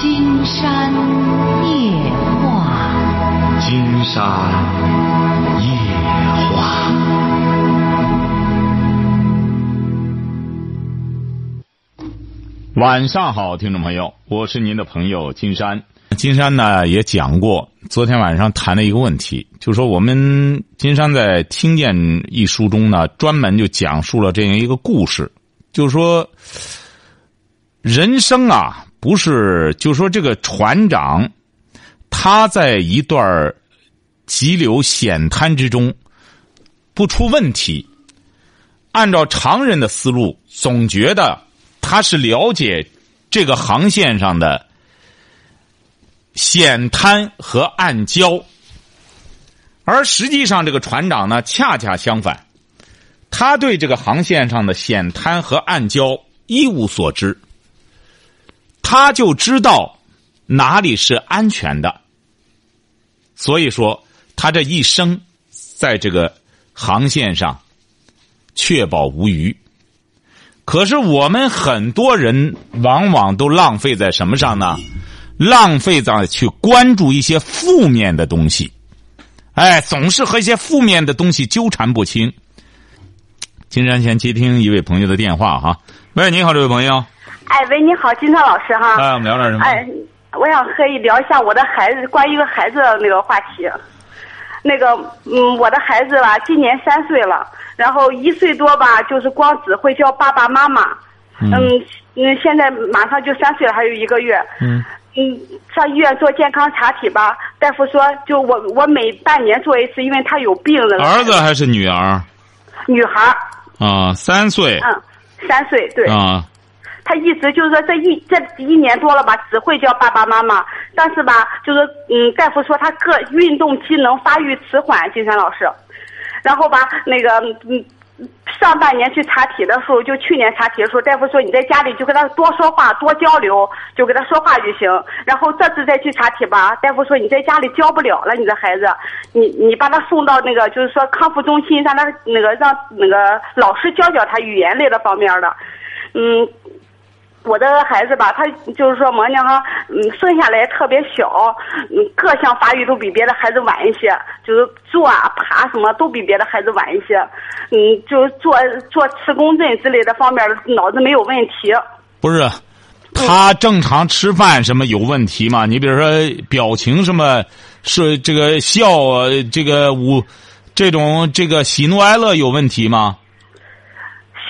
金山夜话，金山夜话。晚上好，听众朋友，我是您的朋友金山。金山呢也讲过，昨天晚上谈了一个问题，就说我们金山在《听见》一书中呢，专门就讲述了这样一个故事，就是说人生啊，不是就说这个船长他在一段急流险滩之中不出问题，按照常人的思路，总觉得他是了解这个航线上的。险滩和暗礁，而实际上，这个船长呢，恰恰相反，他对这个航线上的险滩和暗礁一无所知，他就知道哪里是安全的，所以说，他这一生在这个航线上确保无虞。可是，我们很多人往往都浪费在什么上呢？浪费在去关注一些负面的东西，哎，总是和一些负面的东西纠缠不清。金山先接听一位朋友的电话哈，喂，你好，这位朋友。哎，喂，你好，金涛老师哈。哎，我们聊点什么？哎，我想和你聊一下我的孩子，关于孩子的那个话题。那个，嗯，我的孩子吧，今年三岁了，然后一岁多吧，就是光只会叫爸爸妈妈。嗯。嗯，现在马上就三岁了，还有一个月。嗯。嗯，上医院做健康查体吧，大夫说就我我每半年做一次，因为他有病了。儿子还是女儿？女孩。啊，三岁。嗯，三岁对。啊。他一直就是说这一这一年多了吧，只会叫爸爸妈妈，但是吧，就是嗯，大夫说他个运动机能发育迟缓，金山老师，然后吧，那个嗯。上半年去查体的时候，就去年查体的时候，大夫说你在家里就跟他多说话、多交流，就跟他说话就行。然后这次再去查体吧，大夫说你在家里教不了了，你的孩子，你你把他送到那个就是说康复中心，让他那个让那个老师教教他语言类的方面的，嗯。我的孩子吧，他就是说，么呢哈，嗯，生下来特别小，嗯，各项发育都比别的孩子晚一些，就是坐啊、爬什么都比别的孩子晚一些，嗯，就是做做磁共振之类的方面，脑子没有问题。不是，他正常吃饭什么有问题吗？你比如说表情什么，是这个笑，这个无，这种这个喜怒哀乐有问题吗？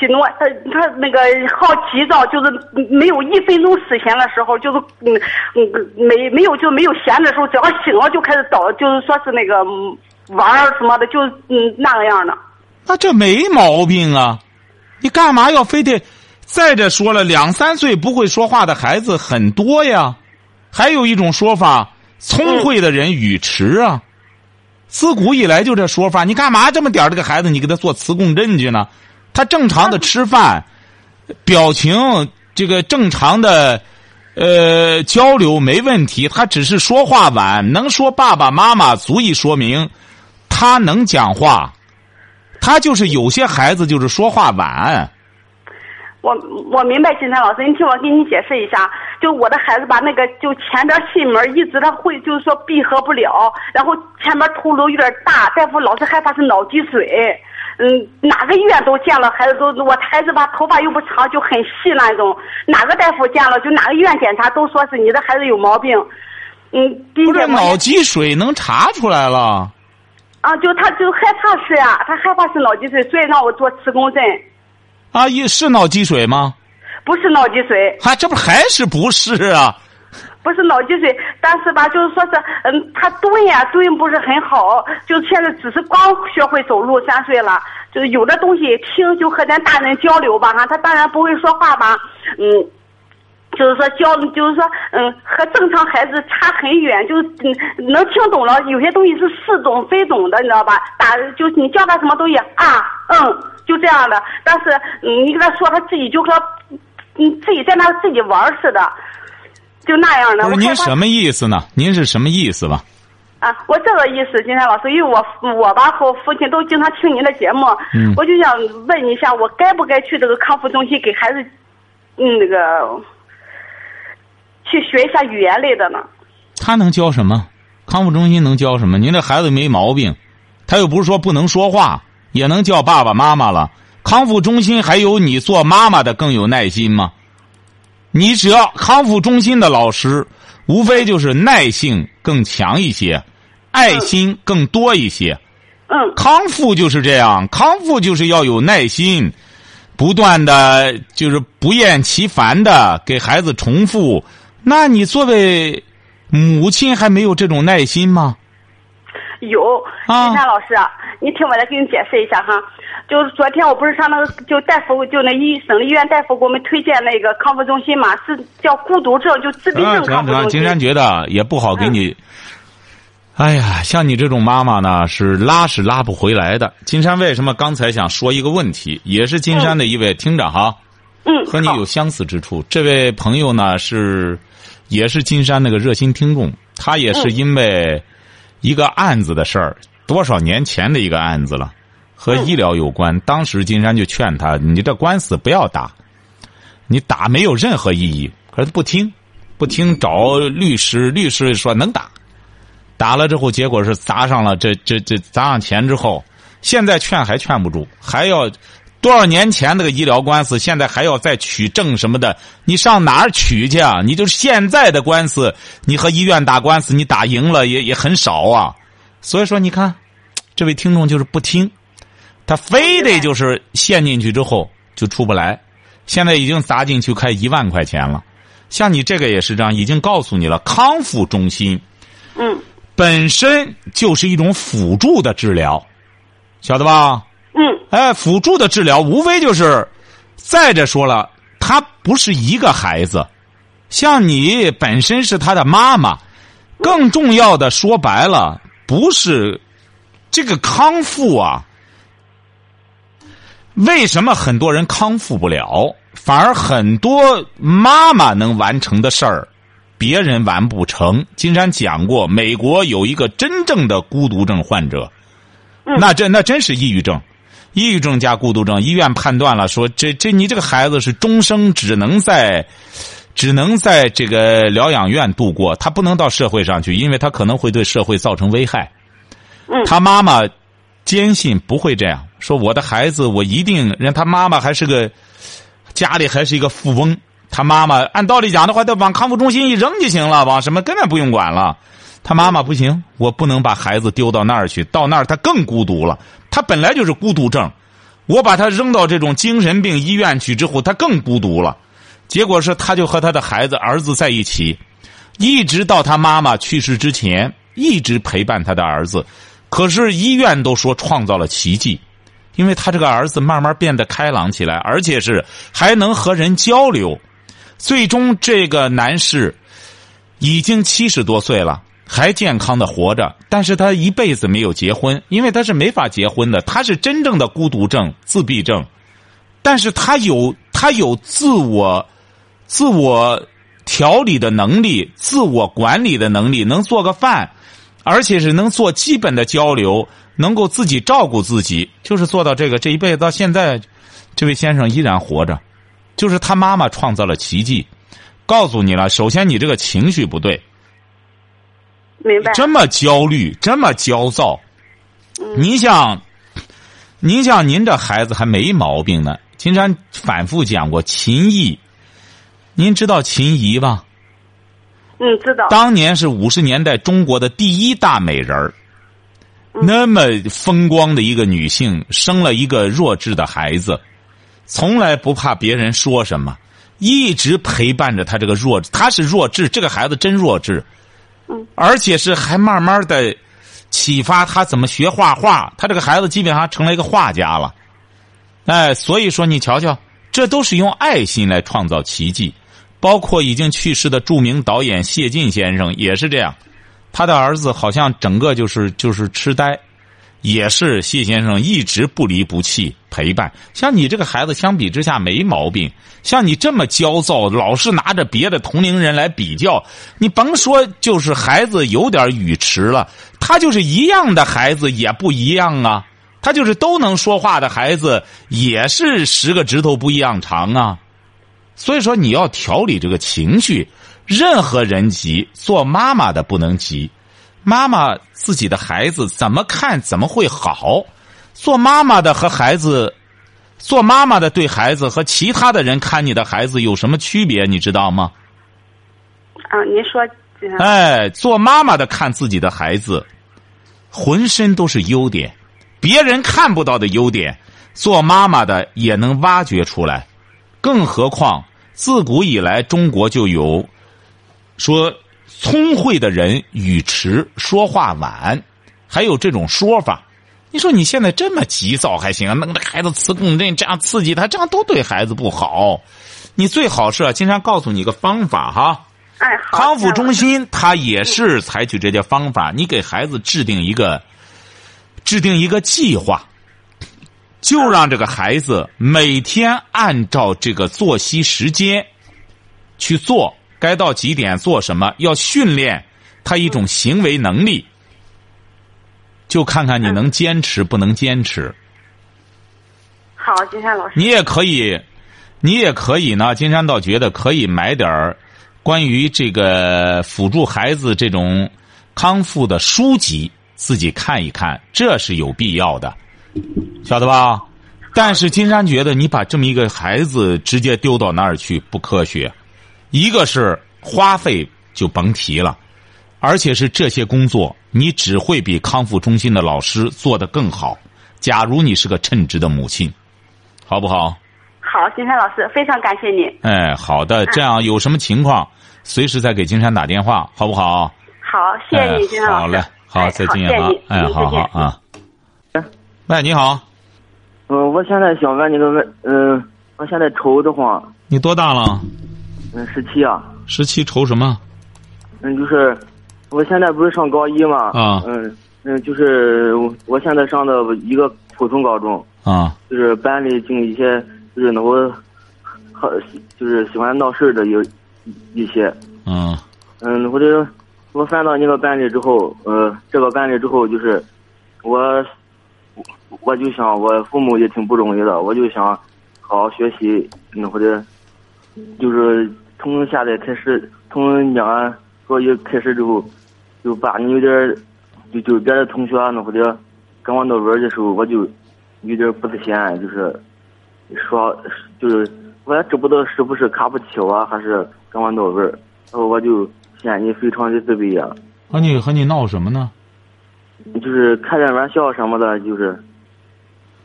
喜怒，他他那个好急躁，就是没有一分钟时闲的时候，就是嗯嗯没没有就没有闲的时候，只要醒了就开始找，就是说是那个玩儿什么的，就嗯那个样的。那这没毛病啊，你干嘛要非得？再者说了，两三岁不会说话的孩子很多呀，还有一种说法，聪慧的人语迟啊，自古以来就这说法。你干嘛这么点儿这个孩子，你给他做磁共振去呢？他正常的吃饭，表情这个正常的，呃，交流没问题。他只是说话晚，能说爸爸妈妈，足以说明他能讲话。他就是有些孩子就是说话晚。我我明白，金山老师，你听我给你解释一下。就我的孩子把，那个就前边心门一直他会就是说闭合不了，然后前面头颅有点大，大夫老是害怕是脑积水。嗯，哪个医院都见了，孩子都我孩子吧，头发又不长，就很细那种。哪个大夫见了，就哪个医院检查都说是你的孩子有毛病。嗯，不是脑积水能查出来了。啊，就他就害怕是呀，他害怕是脑积水，所以让我做磁共振。阿姨是脑积水吗？不是脑积水。啊，这不还是不是啊？不是脑积水，但是吧，就是说是，嗯，他蹲呀蹲不是很好，就现在只是刚学会走路，三岁了，就有的东西听就和咱大人交流吧哈，他当然不会说话吧，嗯，就是说交，就是说，嗯，和正常孩子差很远，就嗯能听懂了，有些东西是似懂非懂的，你知道吧？打就你叫他什么东西啊，嗯，就这样的，但是，你跟他说，他自己就和，嗯，自己在那自己玩似的。就那样的。不是您什么意思呢？您是什么意思吧？啊，我这个意思，金山老师，因为我我吧和父亲都经常听您的节目，嗯，我就想问一下，我该不该去这个康复中心给孩子，嗯，那个去学一下语言类的呢？他能教什么？康复中心能教什么？您这孩子没毛病，他又不是说不能说话，也能叫爸爸妈妈了。康复中心还有你做妈妈的更有耐心吗？你只要康复中心的老师，无非就是耐性更强一些，爱心更多一些。嗯康复就是这样，康复就是要有耐心，不断的就是不厌其烦的给孩子重复。那你作为母亲还没有这种耐心吗？有，啊金山老师，你听我来给你解释一下哈。就是昨天我不是上那个就大夫就那医省立医院大夫给我们推荐那个康复中心嘛，是叫孤独症，就自闭啊，症康复中心。金山觉得也不好给你。哎呀，像你这种妈妈呢，是拉是拉不回来的。金山为什么刚才想说一个问题，也是金山的一位听着哈。嗯，和你有相似之处。这位朋友呢是，也是金山那个热心听众，他也是因为一个案子的事儿，多少年前的一个案子了，和医疗有关。当时金山就劝他，你这官司不要打，你打没有任何意义。可是他不听，不听找律师，律师说能打，打了之后结果是砸上了这这这砸上钱之后，现在劝还劝不住，还要。多少年前那个医疗官司，现在还要再取证什么的，你上哪儿取去啊？你就是现在的官司，你和医院打官司，你打赢了也也很少啊。所以说，你看，这位听众就是不听，他非得就是陷进去之后就出不来。现在已经砸进去快一万块钱了，像你这个也是这样，已经告诉你了，康复中心嗯本身就是一种辅助的治疗，晓得吧？嗯哎，辅助的治疗无非就是，再者说了，他不是一个孩子，像你本身是他的妈妈，更重要的说白了，不是这个康复啊。为什么很多人康复不了，反而很多妈妈能完成的事儿，别人完不成？金山讲过，美国有一个真正的孤独症患者，那真那真是抑郁症。抑郁症加孤独症，医院判断了说，这这你这个孩子是终生只能在，只能在这个疗养院度过，他不能到社会上去，因为他可能会对社会造成危害。嗯他妈妈坚信不会这样，说我的孩子我一定，人他妈妈还是个家里还是一个富翁，他妈妈按道理讲的话，他往康复中心一扔就行了，往什么根本不用管了。他妈妈不行，我不能把孩子丢到那儿去，到那儿他更孤独了。他本来就是孤独症，我把他扔到这种精神病医院去之后，他更孤独了。结果是，他就和他的孩子儿子在一起，一直到他妈妈去世之前，一直陪伴他的儿子。可是医院都说创造了奇迹，因为他这个儿子慢慢变得开朗起来，而且是还能和人交流。最终，这个男士已经七十多岁了。还健康的活着，但是他一辈子没有结婚，因为他是没法结婚的，他是真正的孤独症、自闭症，但是他有他有自我、自我调理的能力、自我管理的能力，能做个饭，而且是能做基本的交流，能够自己照顾自己，就是做到这个。这一辈子到现在，这位先生依然活着，就是他妈妈创造了奇迹，告诉你了。首先，你这个情绪不对。明白。这么焦虑，这么焦躁，您像，您像您这孩子还没毛病呢。金山反复讲过秦毅，您知道秦怡吧？嗯，知道。当年是五十年代中国的第一大美人儿，那么风光的一个女性，生了一个弱智的孩子，从来不怕别人说什么，一直陪伴着他这个弱，他是弱智，这个孩子真弱智。而且是还慢慢的启发他怎么学画画，他这个孩子基本上成了一个画家了。哎，所以说你瞧瞧，这都是用爱心来创造奇迹。包括已经去世的著名导演谢晋先生也是这样，他的儿子好像整个就是就是痴呆，也是谢先生一直不离不弃陪伴。像你这个孩子相比之下没毛病，像你这么焦躁，老是拿着别的同龄人来比较，你甭说就是孩子有点语迟了，他就是一样的孩子也不一样啊。他就是都能说话的孩子，也是十个指头不一样长啊。所以说，你要调理这个情绪，任何人急，做妈妈的不能急。妈妈自己的孩子怎么看怎么会好？做妈妈的和孩子，做妈妈的对孩子和其他的人看你的孩子有什么区别？你知道吗？啊，您说。哎，做妈妈的看自己的孩子，浑身都是优点，别人看不到的优点，做妈妈的也能挖掘出来。更何况，自古以来中国就有说聪慧的人语迟，说话晚，还有这种说法。你说你现在这么急躁还行啊？弄得孩子磁共振，这样刺激他，这样都对孩子不好。你最好是经常告诉你个方法哈。哎，康复中心他也是采取这些方法，你给孩子制定一个制定一个计划，就让这个孩子每天按照这个作息时间去做，该到几点做什么，要训练他一种行为能力，就看看你能坚持不能坚持。好，金山老师，你也可以，你也可以呢。金山倒觉得可以买点儿。关于这个辅助孩子这种康复的书籍，自己看一看，这是有必要的，晓得吧？但是金山觉得，你把这么一个孩子直接丢到那儿去不科学。一个是花费就甭提了，而且是这些工作，你只会比康复中心的老师做得更好。假如你是个称职的母亲，好不好？好，金山老师，非常感谢你。哎，好的，这样有什么情况，随时再给金山打电话，好不好？好，谢谢你，金山老师。好嘞，好，再见啊！哎，好好啊。喂，你好。嗯，我现在想问你个问，嗯，我现在愁得慌。你多大了？嗯，十七啊。十七愁什么？嗯，就是我现在不是上高一嘛。啊。嗯嗯，就是我现在上的一个普通高中。啊。就是班里进一些。就是那我，好就是喜欢闹事的有一些，嗯，嗯，我这我翻到那个班里之后，呃，这个班里之后就是我，我就想我父母也挺不容易的，我就想好好学习，那或者就是从现在开始，从两高一开始之后，就把你有点就就别的同学那或者跟我闹玩的时候，我就有点不自信，就是。说就是我也知不道是不是看不起我，还是跟我闹玩，然后我就显你非常的自卑呀。和你和你闹什么呢？就是开点玩笑什么的，就是。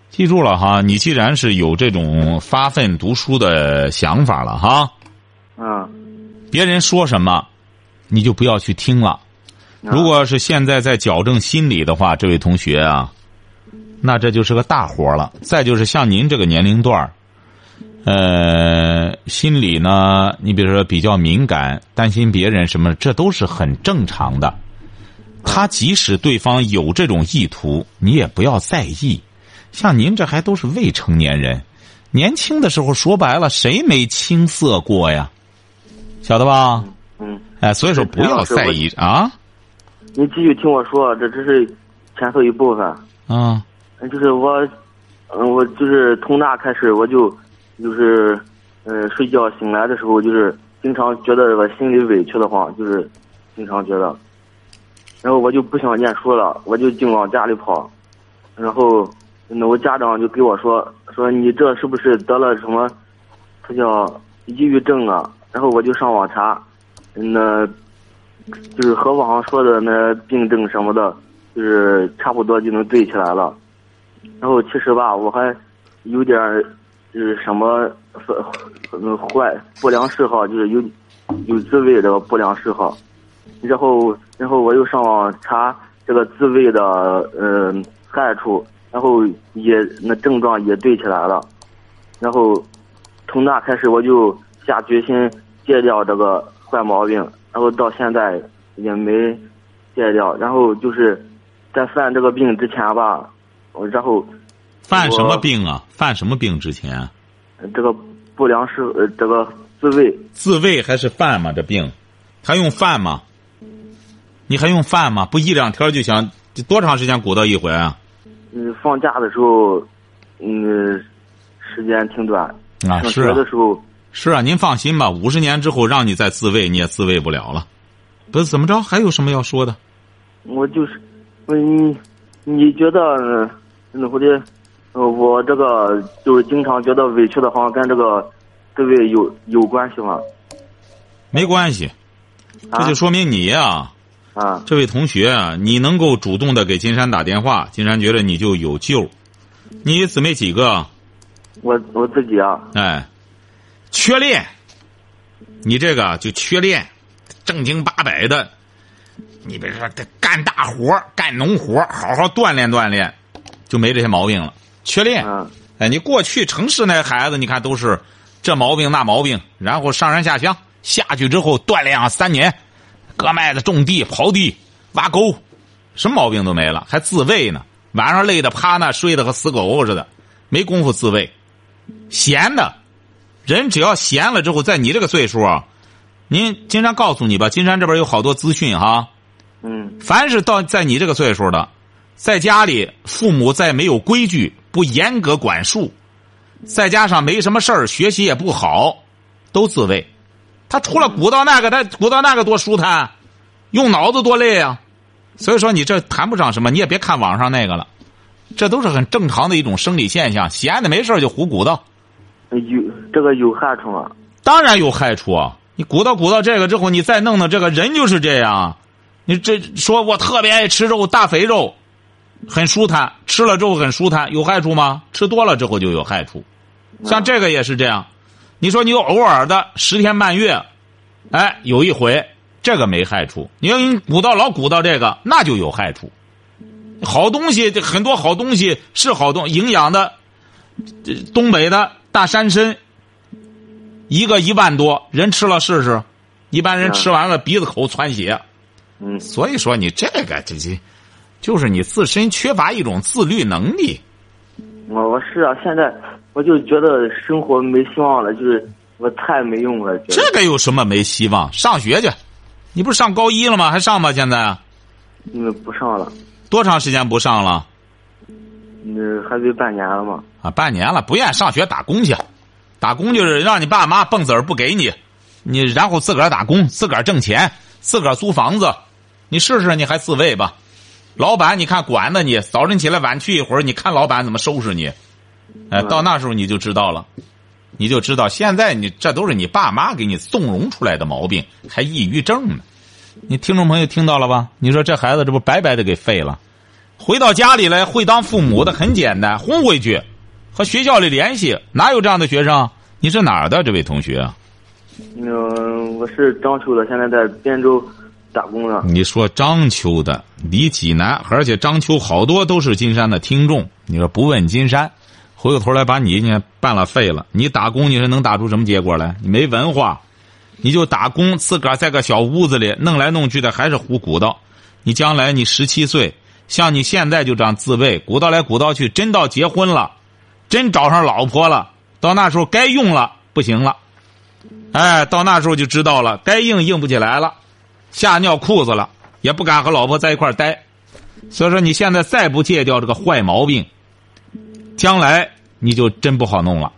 记住了哈，你既然是有这种发奋读书的想法了哈，嗯，别人说什么，你就不要去听了。如果是现在在矫正心理的话，这位同学啊。那这就是个大活了。再就是像您这个年龄段呃，心理呢，你比如说比较敏感，担心别人什么，这都是很正常的。他即使对方有这种意图，你也不要在意。像您这还都是未成年人，年轻的时候说白了，谁没青涩过呀？晓得吧？嗯。哎，所以说不要在意啊。你继续听我说，这只是前头一部分。啊。就是我，嗯，我就是从那开始，我就，就是，呃，睡觉醒来的时候，就是经常觉得我心里委屈的慌，就是经常觉得，然后我就不想念书了，我就净往家里跑，然后那那我家长就给我说说你这是不是得了什么，他叫抑郁症啊？然后我就上网查，那，就是和网上说的那病症什么的，就是差不多就能对起来了。然后其实吧，我还有点就是什么坏不良嗜好，就是有有自慰这个不良嗜好。然后，然后我又上网查这个自慰的呃害处，然后也那症状也对起来了。然后从那开始，我就下决心戒掉这个坏毛病。然后到现在也没戒掉。然后就是在犯这个病之前吧。我然后，犯什么病啊？犯什么病之前？这个不良嗜呃，这个自慰。自慰还是犯吗？这病，还用犯吗？你还用犯吗？不一两天就想多长时间鼓捣一回啊？嗯，放假的时候，嗯，时间挺短。啊，上学的时候，是啊，您放心吧，五十年之后让你再自慰，你也自慰不了了。不是怎么着？还有什么要说的？我就是，嗯，你觉得呃那会的，呃，我这个就是经常觉得委屈的，好像跟这个这位有有关系吗？没关系，啊这就说明你呀、啊这位同学啊，你能够主动的给金山打电话，金山觉得你就有救。你姊妹几个？我我自己啊，哎，缺练，你这个就缺练，正经八百的，你别说这干大活干农活好好锻炼锻炼，就没这些毛病了。缺练，嗯。哎，你过去城市那孩子，你看都是这毛病那毛病，然后上山下乡，下去之后锻炼啊三年，割麦子、种地、刨地、挖沟，什么毛病都没了，还自慰呢。晚上累得趴那睡得和死狗似的，没工夫自慰。闲的，人只要闲了之后，在你这个岁数啊，您金山告诉你吧，金山这边有好多资讯哈。嗯凡是到在你这个岁数的，在家里父母再没有规矩，不严格管束，再加上没什么事儿，学习也不好，都自卫。他除了鼓捣那个，他鼓捣那个多舒坦，用脑子多累啊。所以说你这谈不上什么，你也别看网上那个了，这都是很正常的一种生理现象。闲的没事儿就胡鼓捣，有这个有害处吗？当然有害处啊！你鼓捣鼓捣这个之后，你再弄弄这个人就是这样。你这说我特别爱吃肉，大肥肉，很舒坦，吃了之后很舒坦，有害处吗？吃多了之后就有害处。像这个也是这样，你说你有偶尔的十天半月，哎，有一回这个没害处。你要你鼓捣老鼓捣这个，那就有害处。好东西，这很多好东西是好东，营养的，这东北的大山参，一个一万多，人吃了试试，一般人吃完了鼻子口窜血。嗯所以说你这个这这，就是你自身缺乏一种自律能力。我我是啊，现在我就觉得生活没希望了，就是我太没用了。这个有什么没希望？上学去，你不是上高一了吗？还上吗？现在啊嗯不上了，多长时间不上了？嗯还得半年了嘛。啊，半年了，不愿意上学打工去，打工就是让你爸妈蹦子儿不给你，你然后自个儿打工，自个儿挣钱，自个儿租房子，你试试，你还自卫吧。老板，你看管着你，早晨起来晚去一会儿，你看老板怎么收拾你。哎，嗯到那时候你就知道了，你就知道现在你这都是你爸妈给你纵容出来的毛病，还抑郁症呢。你听众朋友听到了吧？你说这孩子这不白白的给废了？回到家里来会当父母的很简单，轰回去，和学校里联系。哪有这样的学生？你是哪儿的这位同学啊？嗯，我是章丘的，现在在汴州打工呢。你说章丘的，离济南，而且章丘好多都是金山的听众。你说不问金山，回过头来把你呢办了废了。你打工你是能打出什么结果来？你没文化，你就打工，自个儿在个小屋子里弄来弄去的，还是胡鼓捣。你将来你十七岁，像你现在就这样自卫，鼓捣来鼓捣去，真到结婚了，真找上老婆了，到那时候该用了不行了，哎，到那时候就知道了，该硬硬不起来了。吓尿裤子了，也不敢和老婆在一块儿待。所以说，你现在再不戒掉这个坏毛病，将来你就真不好弄了。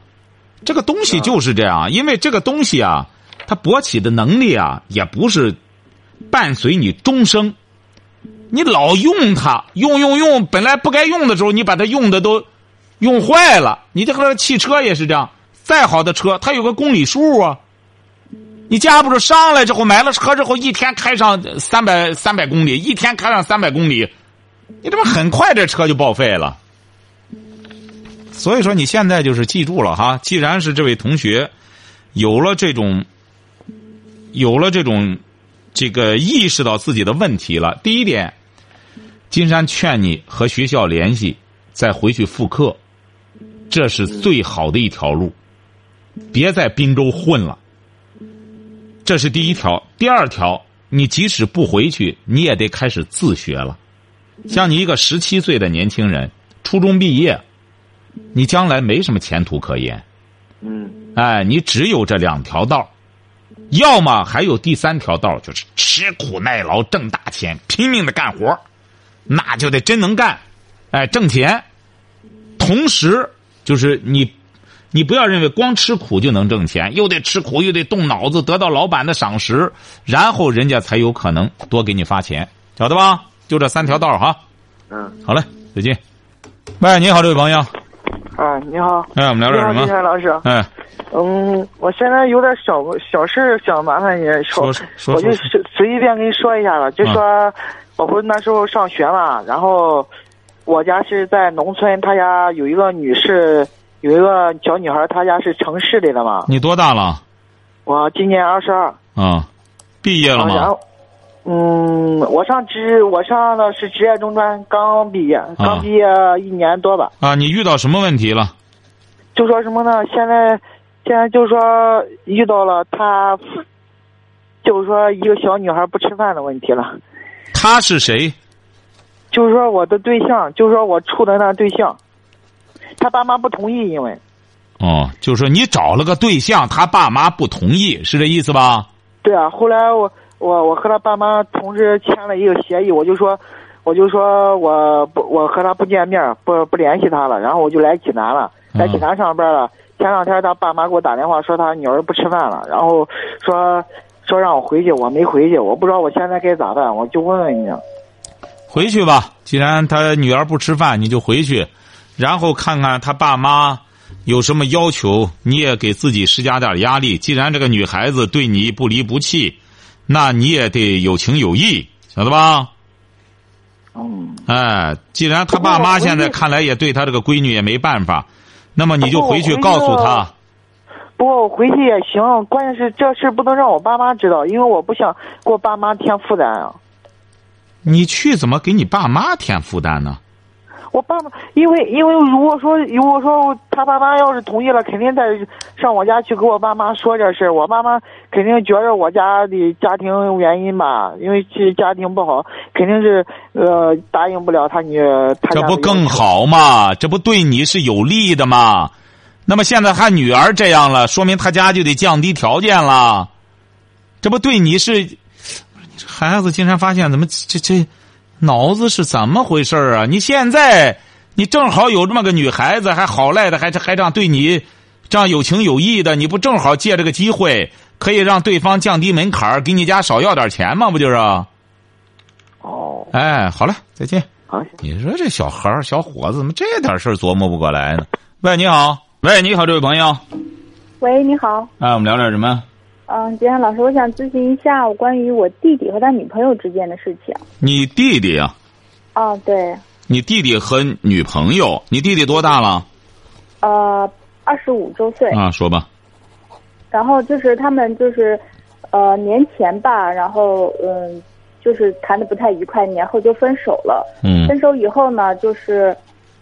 这个东西就是这样，因为这个东西啊，它勃起的能力啊，也不是伴随你终生。你老用它，用用用，本来不该用的时候，你把它用的都用坏了。你这个汽车也是这样，再好的车，它有个公里数啊。你架不住上来之后买了车之后，一天开上三百三百公里，一天开上三百公里，你这不很快这车就报废了。所以说你现在就是记住了哈，既然是这位同学有了这种有了这种这个意识到自己的问题了，第一点，金山劝你和学校联系，再回去复课，这是最好的一条路，别在滨州混了。这是第一条，第二条，你即使不回去，你也得开始自学了。像你一个十七岁的年轻人，初中毕业，你将来没什么前途可言。嗯哎，你只有这两条道要么还有第三条道就是吃苦耐劳挣大钱，拼命的干活那就得真能干，哎，挣钱。同时，就是你你不要认为光吃苦就能挣钱，又得吃苦，又得动脑子，得到老板的赏识，然后人家才有可能多给你发钱，晓得吧？就这三条道哈。嗯，好嘞，再见。喂，你好，这位朋友。啊，你好。哎，我们聊点什你好，金？山老师。哎，嗯，我现在有点小小事儿想麻烦你说我就随随便跟你说一下吧，就说我不是那时候上学嘛，然后我家是在农村，他家有一个女士，有一个小女孩，她家是城市里的嘛。你多大了？我今年二十二，啊，毕业了吗？然后，嗯，我上职，我上的是职业中专，刚毕业，刚毕业一年多吧。啊，你遇到什么问题了？就说什么呢？现在，现在就是说遇到了他，就是说一个小女孩不吃饭的问题了。他是谁？就是说我的对象，就是说我处的那对象，他爸妈不同意，因为哦，就是说你找了个对象，他爸妈不同意，是这意思吧？对啊。后来我我我和他爸妈同时签了一个协议，我就说，我就说我不我和他不见面，不不联系他了，然后我就来济南了，在济南上班了。前两天他爸妈给我打电话说他女儿不吃饭了，然后说说让我回去，我没回去，我不知道我现在该咋办，我就问问你。回去吧，既然他女儿不吃饭，你就回去，然后看看他爸妈有什么要求，你也给自己施加点压力。既然这个女孩子对你不离不弃，那你也得有情有义，晓得吧？嗯，哎，既然他爸妈现在看来也对他这个闺女也没办法，那么你就回去告诉他。不过我回去也行，关键是这事不能让我爸妈知道，因为我不想给我爸妈添负担啊。你去怎么给你爸妈添负担呢？我爸爸，因为因为如果说如果说他爸妈要是同意了，肯定得上我家去给我爸妈说这事儿。我爸妈肯定觉着我家的家庭原因吧，因为其实家庭不好，肯定是呃答应不了他女他这不？更好吗？这不对你是有利的吗？那么现在他女儿这样了，说明他家就得降低条件了，这不对你是？这孩子竟然发现怎么这这脑子是怎么回事啊？你现在你正好有这么个女孩子，还好赖的，还还这样对你这样有情有义的，你不正好借这个机会可以让对方降低门槛儿给你家少要点钱吗？不就是？哦，哎，好了，再见。好，你说这小孩儿、小伙子怎么这点事儿琢磨不过来呢？喂，你好，喂，你好，这位朋友，喂，你好，哎，我们聊点什么？嗯，杰安老师，我想咨询一下我关于我弟弟和他女朋友之间的事情。你弟弟啊？哦，对，你弟弟和女朋友？你弟弟多大了？呃，二十五周岁，啊，说吧。然后就是他们就是，呃，年前吧，然后嗯，就是谈的不太愉快，年后就分手了。嗯分手以后呢，就是，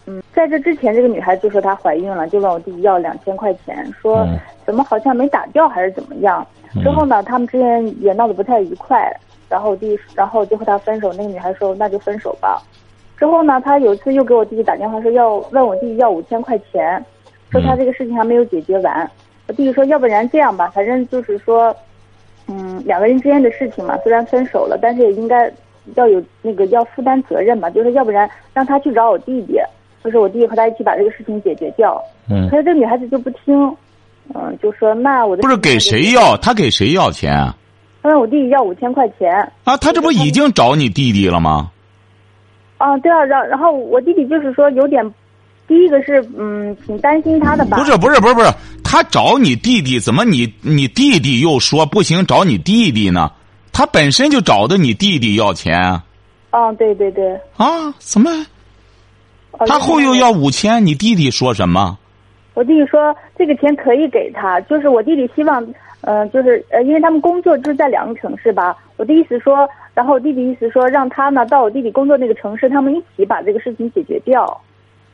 嗯，在这之前，这个女孩就说她怀孕了，就问我弟弟要两千块钱，说嗯怎么好像没打掉还是怎么样。之后呢，他们之间也闹得不太愉快，然后我弟，然后就和他分手。那个女孩说那就分手吧。之后呢，他有一次又给我弟弟打电话说要问我弟弟要五千块钱，说他这个事情还没有解决完。我弟弟说要不然这样吧，反正就是说，嗯，两个人之间的事情嘛，虽然分手了，但是也应该要有那个要负担责任嘛，就是要不然让他去找我弟弟，就是我弟弟和他一起把这个事情解决掉。嗯可，是这个女孩子就不听，嗯，就说那我的不是给谁要？他给谁要钱啊？他问我弟弟要五千块钱。啊，他这不已经找你弟弟了吗？啊，对啊，然然后我弟弟就是说有点，第一个是嗯挺担心他的吧。不是，不是，不是，不是，他找你弟弟，怎么你你弟弟又说不行找你弟弟呢？他本身就找的你弟弟要钱啊？啊，对对对。啊，怎么？哦他后又要五千，你弟弟说什么？我弟弟说这个钱可以给他，就是我弟弟希望，呃、就是呃，因为他们工作就是在两个城市吧。我的意思说，然后我弟弟意思说让他呢到我弟弟工作那个城市，他们一起把这个事情解决掉。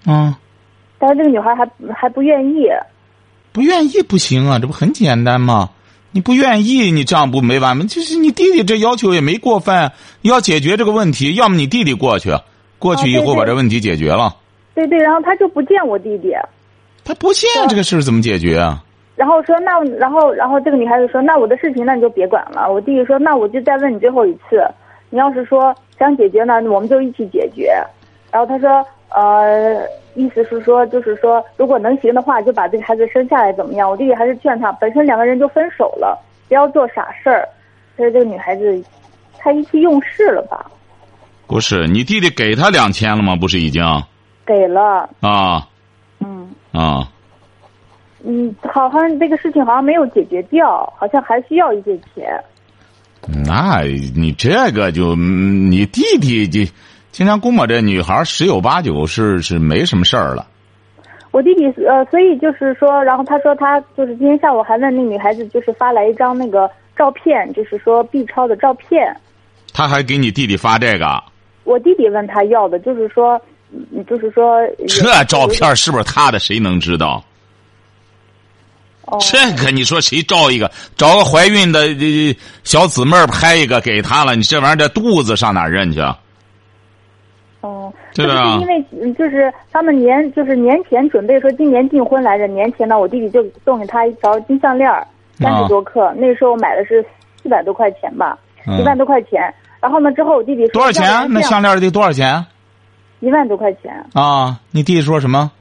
嗯，但是这个女孩还还不愿意。不愿意不行啊，这不很简单吗？你不愿意，你这样不没完吗？就是你弟弟这要求也没过分，要解决这个问题，要么你弟弟过去，过去以后把这问题解决了。对对，然后他就不见我弟弟。他不见这个事儿怎么解决啊？然后说那，然后然后这个女孩子说，那我的事情那你就别管了。我弟弟说，那我就再问你最后一次，你要是说想解决呢，我们就一起解决。然后他说，呃，意思是说，就是说，如果能行的话，就把这个孩子生下来怎么样？我弟弟还是劝他，本身两个人就分手了，不要做傻事儿。所以这个女孩子，太意气用事了吧？不是，你弟弟给他两千了吗？不是已经给了，啊嗯啊？嗯，好像这个事情好像没有解决掉，好像还需要一些钱。那你这个就嗯你弟弟就经常估摸这女孩十有八九是是没什么事儿了。我弟弟呃，所以就是说，然后他说他就是今天下午还问那女孩子，就是发来一张那个照片，就是说 B 超的照片。他还给你弟弟发这个，我弟弟问他要的，就是说，嗯就是说这照片是不是他的？谁能知道？哦这个你说谁照一个，找个怀孕的呃小姊妹儿拍一个给他了，你这玩意儿这肚子上哪儿认去啊？哦，对吧就是因为嗯就是他们年就是年前准备说今年订婚来着，年前呢我弟弟就送给他一条金项链儿，三啊十多克，那时候买的是四百多块钱吧，嗯一万多块钱。然后呢，之后我弟弟说多少钱？那项链得多少钱一万多块钱。啊？你弟弟说什么？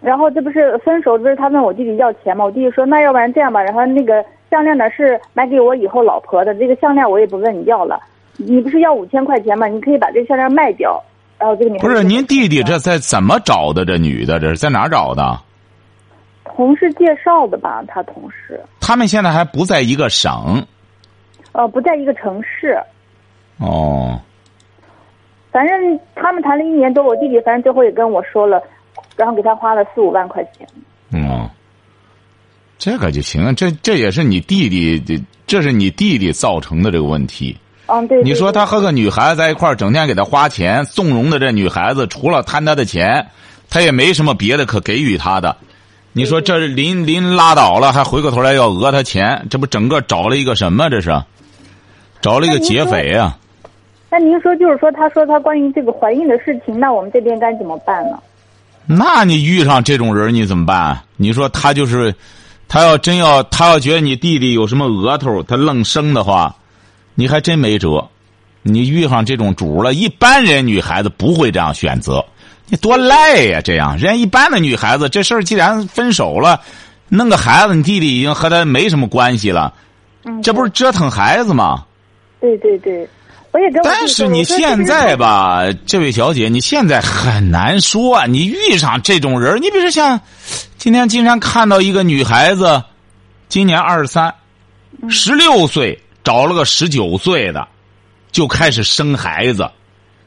然后这不是分手，不是他问我弟弟要钱吗？我弟弟说那要不然这样吧，然后那个项链呢是买给我以后老婆的，这个项链我也不问你要了，你不是要五千块钱吗？你可以把这个项链卖掉。然后这个女不是您弟弟这在怎么找的？这女的这是在哪儿找的？同事介绍的吧？他同事，他们现在还不在一个省呃，不在一个城市。哦。反正他们谈了一年多，我弟弟反正最后也跟我说了，然后给他花了四五万块钱。嗯，这个就行，这这也是你弟弟，这这是你弟弟造成的这个问题。嗯，对。你说他和个女孩子在一块儿，整天给他花钱，纵容的这女孩子，除了贪他的钱，他也没什么别的可给予他的。你说这临临拉倒了，还回过头来要讹他钱，这不整个找了一个什么？这是找了一个劫匪啊！那您说，就是说，他说他关于这个怀孕的事情，那我们这边该怎么办呢？那你遇上这种人，你怎么办？你说他就是，他要真要他要觉得你弟弟有什么额头，他愣生的话，你还真没辙。你遇上这种主了，一般人女孩子不会这样选择，你多赖呀！这样，人家一般的女孩子，这事儿既然分手了，弄个孩子，你弟弟已经和他没什么关系了，嗯，这不是折腾孩子吗？对对对，我也跟我但是你现在吧，这位小姐，你现在很难说。啊你遇上这种人，你比如说像今天经常看到一个女孩子，今年二十三，十六岁找了个十九岁的，就开始生孩子，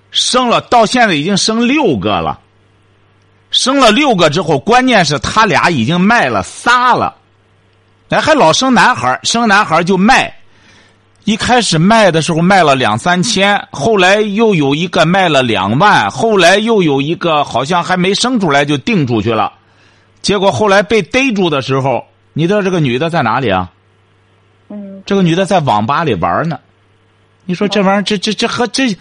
生了到现在已经生六个了。生了六个之后，关键是他俩已经卖了仨了，哎，还老生男孩，生男孩就卖。一开始卖的时候卖了两三千，后来又有一个卖了两万，后来又有一个好像还没生出来就定出去了，结果后来被逮住的时候，你知道这个女的在哪里啊？嗯，这个女的在网吧里玩呢。你说这玩意儿，这这这和这，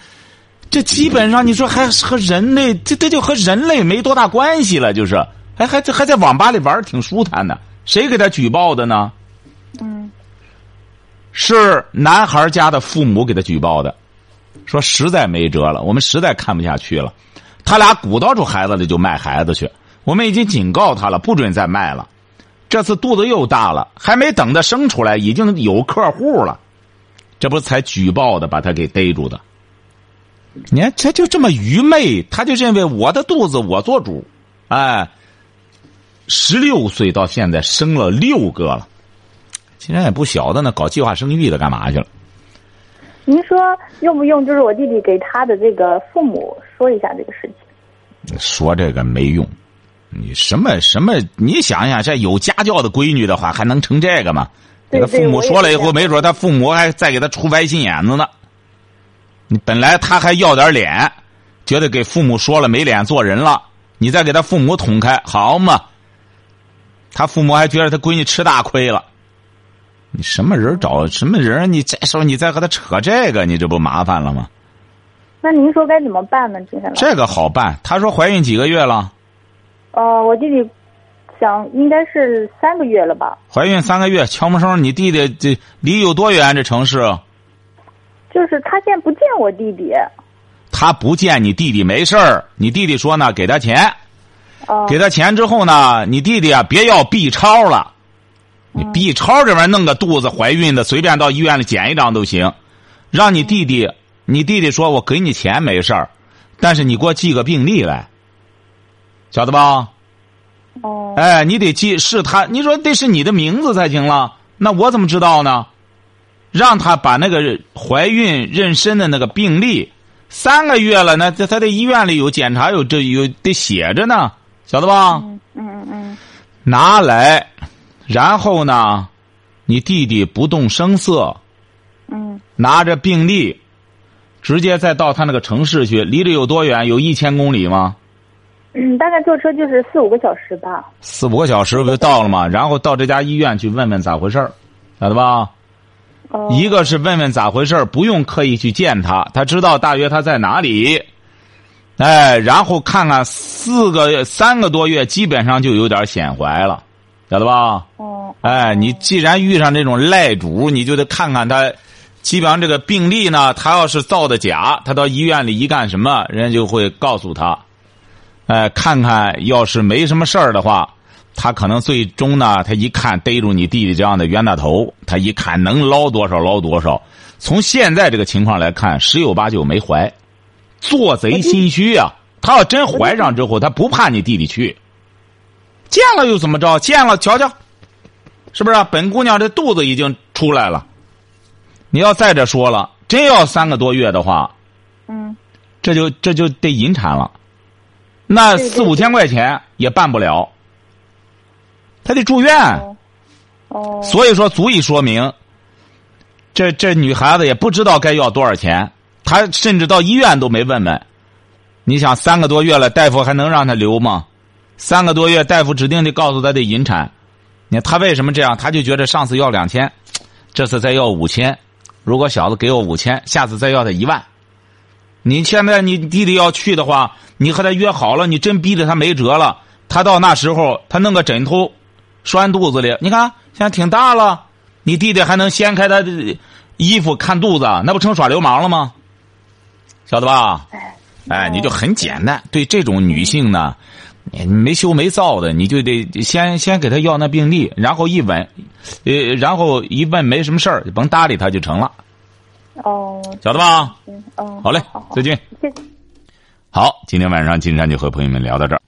这基本上你说还和人类，这这就和人类没多大关系了，就是，还还还在网吧里玩，挺舒坦的。谁给他举报的呢？嗯，是男孩家的父母给他举报的，说实在没辙了，我们实在看不下去了，他俩鼓捣出孩子来就卖孩子去，我们已经警告他了，不准再卖了。这次肚子又大了，还没等他生出来，已经有客户了，这不才举报的，把他给逮住的。你看，这就这么愚昧，他就认为我的肚子我做主，哎，十六岁到现在生了六个了。竟然也不晓得呢，搞计划生育的干嘛去了？您说用不用？就是我弟弟给他的这个父母说一下这个事情。说这个没用，你什么什么？你想想，这有家教的闺女的话，还能成这个吗？给对对他父母说了以后，没准他父母还再给他出歪心眼子呢。你本来他还要点脸，觉得给父母说了没脸做人了，你再给他父母捅开，好嘛？他父母还觉得他闺女吃大亏了。你什么人找什么人？你这时候你再和他扯这个，你这不麻烦了吗？那您说该怎么办呢，金山老师？这个好办。她说怀孕几个月了？呃，我弟弟想应该是三个月了吧？怀孕三个月，悄没声。你弟弟这离有多远？这城市？就是他现在不见我弟弟。他不见你弟弟没事儿。你弟弟说呢，给他钱。哦给他钱之后呢，你弟弟啊别要 B 超了，你 B 超这玩意儿弄个肚子怀孕的，随便到医院里检一张都行。让你弟弟，你弟弟说我给你钱没事儿，但是你给我寄个病历来，晓得吧？哦哎，你得记是他，你说得是你的名字才行了，那我怎么知道呢？让他把那个怀孕妊娠的那个病历，三个月了，那在他在医院里有检查，有这有得写着呢，晓得吧？嗯嗯嗯拿来，然后呢，你弟弟不动声色，嗯拿着病历，直接再到他那个城市去，离这有多远？有一千公里吗？嗯，大概坐车就是四五个小时吧。四五个小时不就到了吗？然后到这家医院去问问咋回事儿，晓得吧？哦一个是问问咋回事儿，不用刻意去见他，他知道大约他在哪里。哎，然后看看四个月、三个多月，基本上就有点显怀了，晓得吧？哦哎，你既然遇上这种赖主，你就得看看他，基本上这个病例呢，他要是造的假，他到医院里一干什么，人家就会告诉他，哎，看看要是没什么事儿的话，他可能最终呢，他一看逮住你弟弟这样的冤大头，他一看能捞多少捞多少。从现在这个情况来看，十有八九没怀，做贼心虚啊！他要真怀上之后，他不怕你弟弟去，见了又怎么着？见了瞧瞧，是不是、啊？本姑娘这肚子已经出来了。你要再者说了，真要三个多月的话，嗯这就这就得引产了，那四五千块钱也办不了，他得住院。哦哦所以说，足以说明，这这女孩子也不知道该要多少钱，她甚至到医院都没问问。你想，三个多月了，大夫还能让她留吗？三个多月，大夫指定得告诉他得引产。你看他为什么这样？他就觉得上次要两千，这次再要五千。如果小子给我五千，下次再要他一万。你现在你弟弟要去的话，你和他约好了，你真逼着他没辙了。他到那时候，他弄个枕头拴肚子里，你看现在挺大了，你弟弟还能掀开他的衣服看肚子，那不成耍流氓了吗？晓得吧？哎，你就很简单。对这种女性呢，你没羞没臊的，你就得先先给他要那病历，然后一问，呃，然后一问没什么事儿，就甭搭理他就成了，哦晓得吧？嗯哦好嘞，再见。谢谢。好，今天晚上金山就和朋友们聊到这儿。